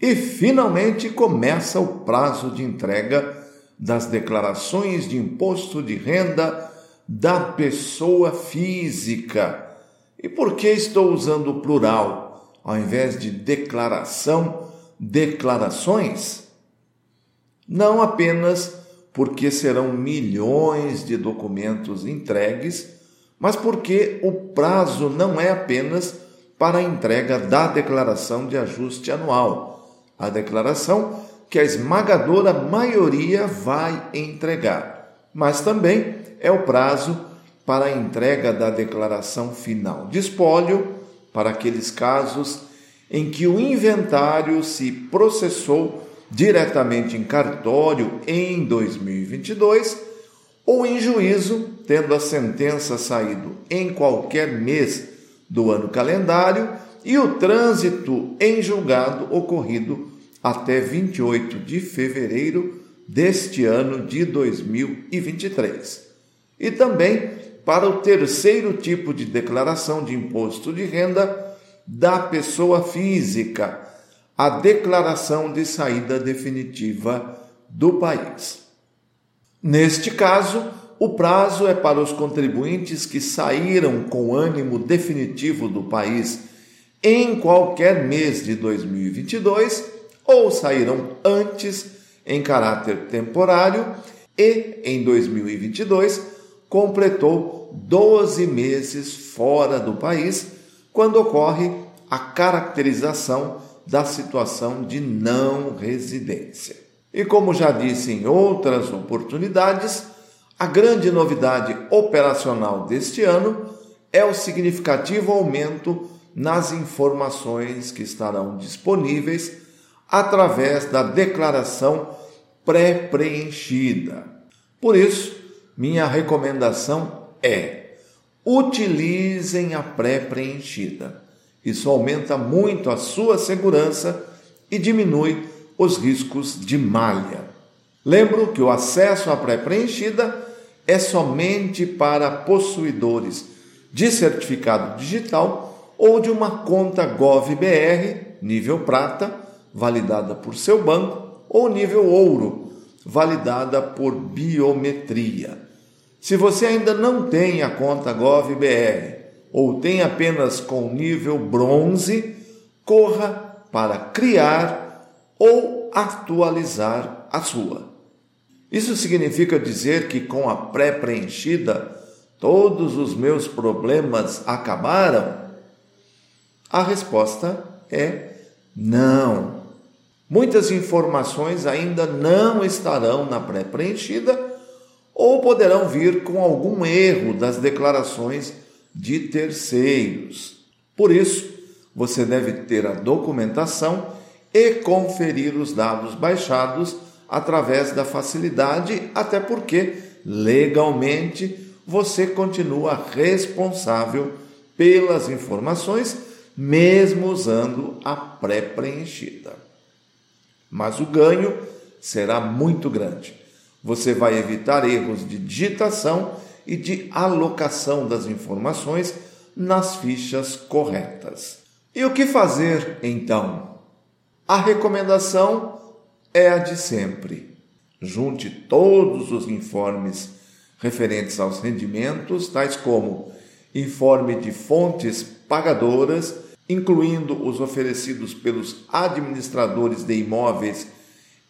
E finalmente começa o prazo de entrega das declarações de imposto de renda da pessoa física. E por que estou usando o plural ao invés de declaração, declarações? Não apenas porque serão milhões de documentos entregues, mas porque o prazo não é apenas para a entrega da declaração de ajuste anual a declaração que a esmagadora maioria vai entregar, mas também é o prazo para a entrega da declaração final de espólio para aqueles casos em que o inventário se processou diretamente em cartório em 2022 ou em juízo, tendo a sentença saído em qualquer mês do ano calendário e o trânsito em julgado ocorrido até 28 de fevereiro deste ano de 2023. E também para o terceiro tipo de declaração de imposto de renda da pessoa física, a declaração de saída definitiva do país. Neste caso, o prazo é para os contribuintes que saíram com ânimo definitivo do país em qualquer mês de 2022 ou saíram antes em caráter temporário e em 2022 completou 12 meses fora do país quando ocorre a caracterização da situação de não residência. E como já disse em outras oportunidades, a grande novidade operacional deste ano é o significativo aumento nas informações que estarão disponíveis através da declaração pré-preenchida. Por isso, minha recomendação é: utilizem a pré-preenchida. Isso aumenta muito a sua segurança e diminui os riscos de malha. Lembro que o acesso à pré-preenchida é somente para possuidores de certificado digital ou de uma conta GovBR nível prata, validada por seu banco, ou nível ouro, validada por biometria. Se você ainda não tem a conta GovBR ou tem apenas com nível bronze, corra para criar ou atualizar a sua. Isso significa dizer que com a pré-preenchida todos os meus problemas acabaram? A resposta é não. Muitas informações ainda não estarão na pré-preenchida ou poderão vir com algum erro das declarações de terceiros. Por isso, você deve ter a documentação e conferir os dados baixados através da facilidade, até porque, legalmente, você continua responsável pelas informações mesmo usando a pré-preenchida. Mas o ganho será muito grande. Você vai evitar erros de digitação e de alocação das informações nas fichas corretas. E o que fazer então? A recomendação é a de sempre. Junte todos os informes referentes aos rendimentos, tais como informe de fontes pagadoras incluindo os oferecidos pelos administradores de imóveis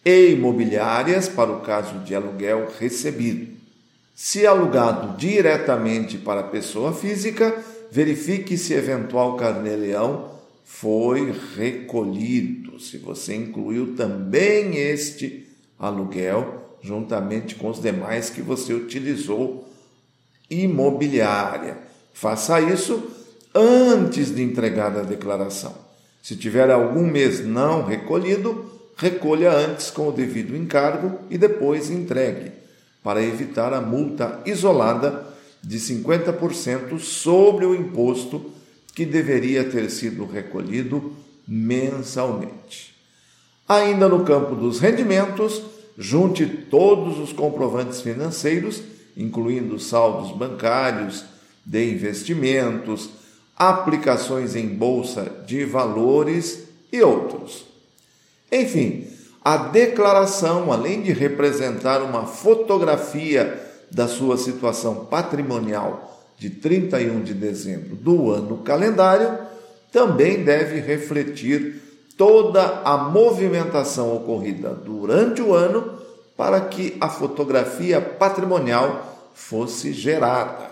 e imobiliárias para o caso de aluguel recebido. Se alugado diretamente para pessoa física, verifique se eventual carnê-leão foi recolhido, se você incluiu também este aluguel juntamente com os demais que você utilizou imobiliária. Faça isso antes de entregar a declaração. Se tiver algum mês não recolhido, recolha antes com o devido encargo e depois entregue, para evitar a multa isolada de 50% sobre o imposto que deveria ter sido recolhido mensalmente. Ainda no campo dos rendimentos, junte todos os comprovantes financeiros, incluindo saldos bancários, de investimentos, aplicações em bolsa de valores e outros. Enfim, a declaração, além de representar uma fotografia da sua situação patrimonial de 31 de dezembro do ano calendário, também deve refletir toda a movimentação ocorrida durante o ano para que a fotografia patrimonial fosse gerada.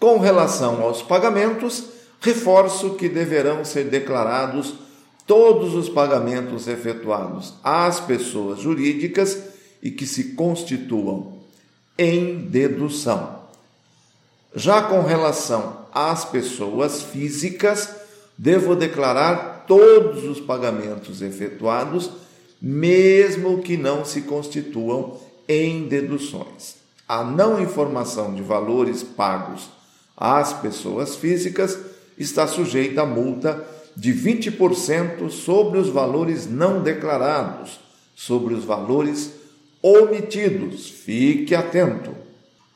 Com relação aos pagamentos, reforço que deverão ser declarados todos os pagamentos efetuados às pessoas jurídicas e que se constituam em dedução. Já com relação às pessoas físicas, devo declarar todos os pagamentos efetuados, mesmo que não se constituam em deduções. A não informação de valores pagos às pessoas físicas está sujeita a multa de 20% sobre os valores não declarados, sobre os valores omitidos. Fique atento.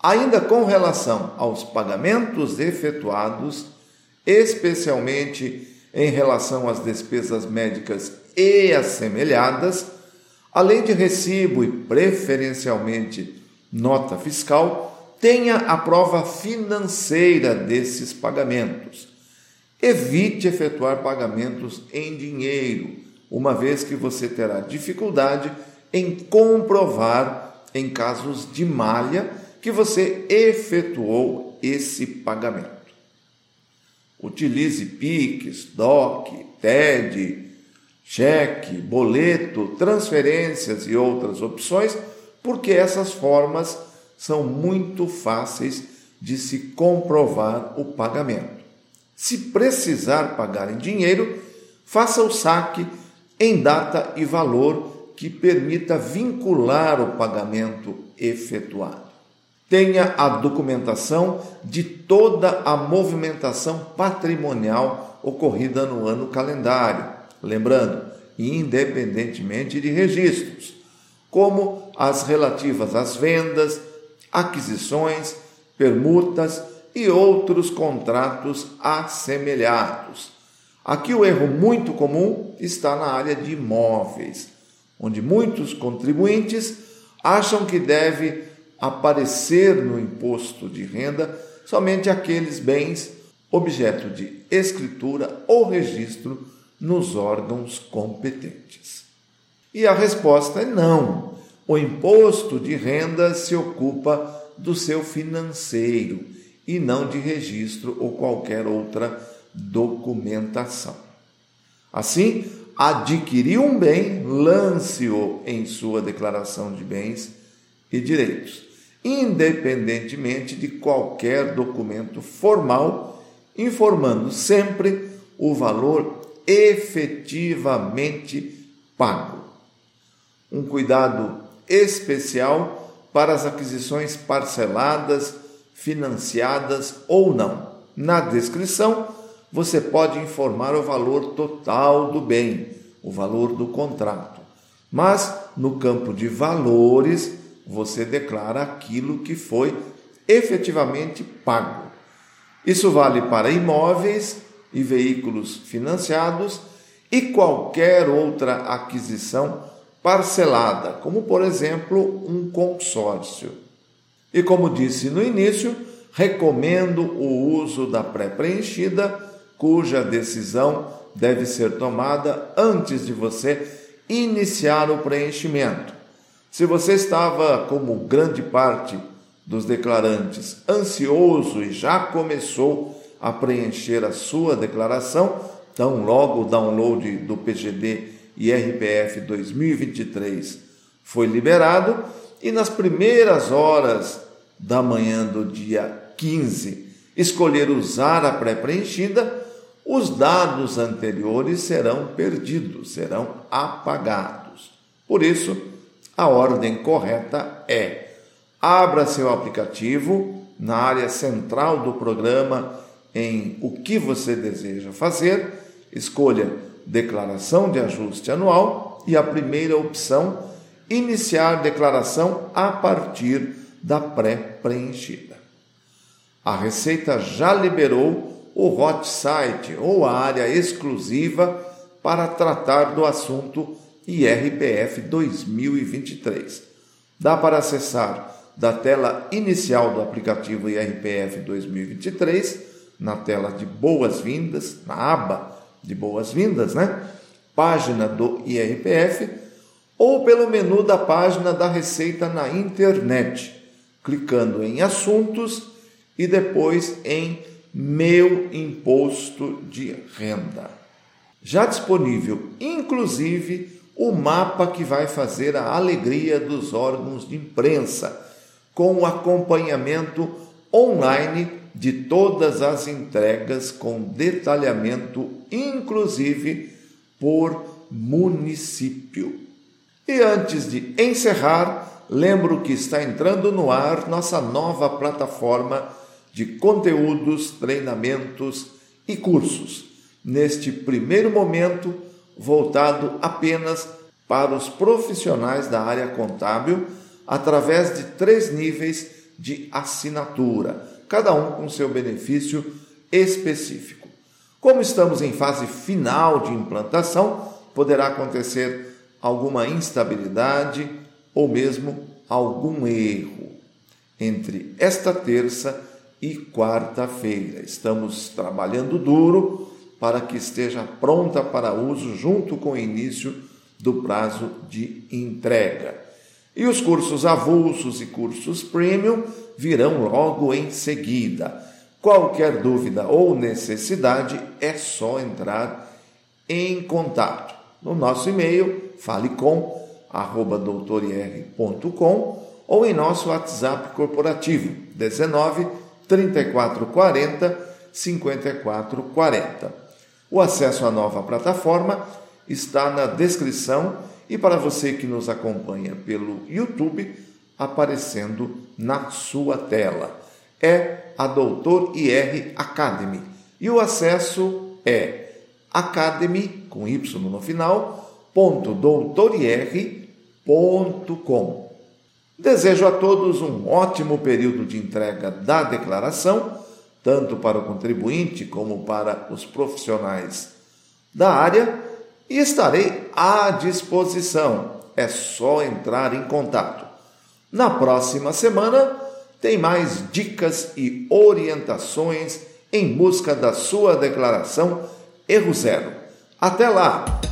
Ainda com relação aos pagamentos efetuados, especialmente em relação às despesas médicas e assemelhadas, além de recibo e preferencialmente nota fiscal, tenha a prova financeira desses pagamentos. Evite efetuar pagamentos em dinheiro, uma vez que você terá dificuldade em comprovar, em casos de malha, que você efetuou esse pagamento. Utilize PIX, DOC, TED, cheque, boleto, transferências e outras opções, porque essas formas são muito fáceis de se comprovar o pagamento. Se precisar pagar em dinheiro, faça o saque em data e valor que permita vincular o pagamento efetuado. Tenha a documentação de toda a movimentação patrimonial ocorrida no ano calendário, lembrando, independentemente de registros, como as relativas às vendas, aquisições, permutas e outros contratos assemelhados. Aqui o erro muito comum está na área de imóveis onde muitos contribuintes acham que deve aparecer no imposto de renda somente aqueles bens objeto de escritura ou registro nos órgãos competentes. E a resposta é não. O imposto de renda se ocupa do seu financeiro e não de registro ou qualquer outra documentação. Assim, adquiriu um bem, lance-o em sua declaração de bens e direitos, independentemente de qualquer documento formal, informando sempre o valor efetivamente pago. Um cuidado especial para as aquisições parceladas, financiadas ou não. Na descrição, você pode informar o valor total do bem, o valor do contrato. Mas no campo de valores, você declara aquilo que foi efetivamente pago. Isso vale para imóveis e veículos financiados e qualquer outra aquisição parcelada, como por exemplo um consórcio. E como disse no início, recomendo o uso da pré-preenchida cuja decisão deve ser tomada antes de você iniciar o preenchimento. Se você estava, como grande parte dos declarantes, ansioso e já começou a preencher a sua declaração, então logo o download do PGD e RPF 2023 foi liberado e nas primeiras horas da manhã do dia 15 escolher usar a pré-preenchida, os dados anteriores serão perdidos, serão apagados. Por isso, a ordem correta é: abra seu aplicativo na área central do programa em o que você deseja fazer, escolha declaração de ajuste anual e a primeira opção, iniciar declaração a partir da pré-preenchida. A Receita já liberou o hot site ou a área exclusiva para tratar do assunto IRPF 2023. Dá para acessar da tela inicial do aplicativo IRPF 2023, na tela de boas-vindas, na aba de boas-vindas, né? Página do IRPF, ou pelo menu da página da Receita na internet, clicando em Assuntos e depois em Meu Imposto de Renda. Já disponível, inclusive, o mapa que vai fazer a alegria dos órgãos de imprensa, com o acompanhamento online de todas as entregas, com detalhamento, inclusive por município. E antes de encerrar, lembro que está entrando no ar nossa nova plataforma de conteúdos, treinamentos e cursos. Neste primeiro momento, voltado apenas para os profissionais da área contábil, através de três níveis de assinatura, cada um com seu benefício específico. Como estamos em fase final de implantação, poderá acontecer alguma instabilidade ou mesmo algum erro entre esta terça e quarta-feira. Estamos trabalhando duro para que esteja pronta para uso junto com o início do prazo de entrega. E os cursos avulsos e cursos premium virão logo em seguida. Qualquer dúvida ou necessidade é só entrar em contato no nosso e-mail falecom@doutorir.com ou em nosso WhatsApp corporativo 19 3440 5440. O acesso à nova plataforma está na descrição e para você que nos acompanha pelo YouTube, aparecendo na sua tela. É a Doutor IR Academy e o acesso é academy com y no final ponto doutorir.com. Desejo a todos um ótimo período de entrega da declaração tanto para o contribuinte como para os profissionais da área e estarei à disposição. É só entrar em contato. Na próxima semana tem mais dicas e orientações em busca da sua declaração Erro Zero. Até lá!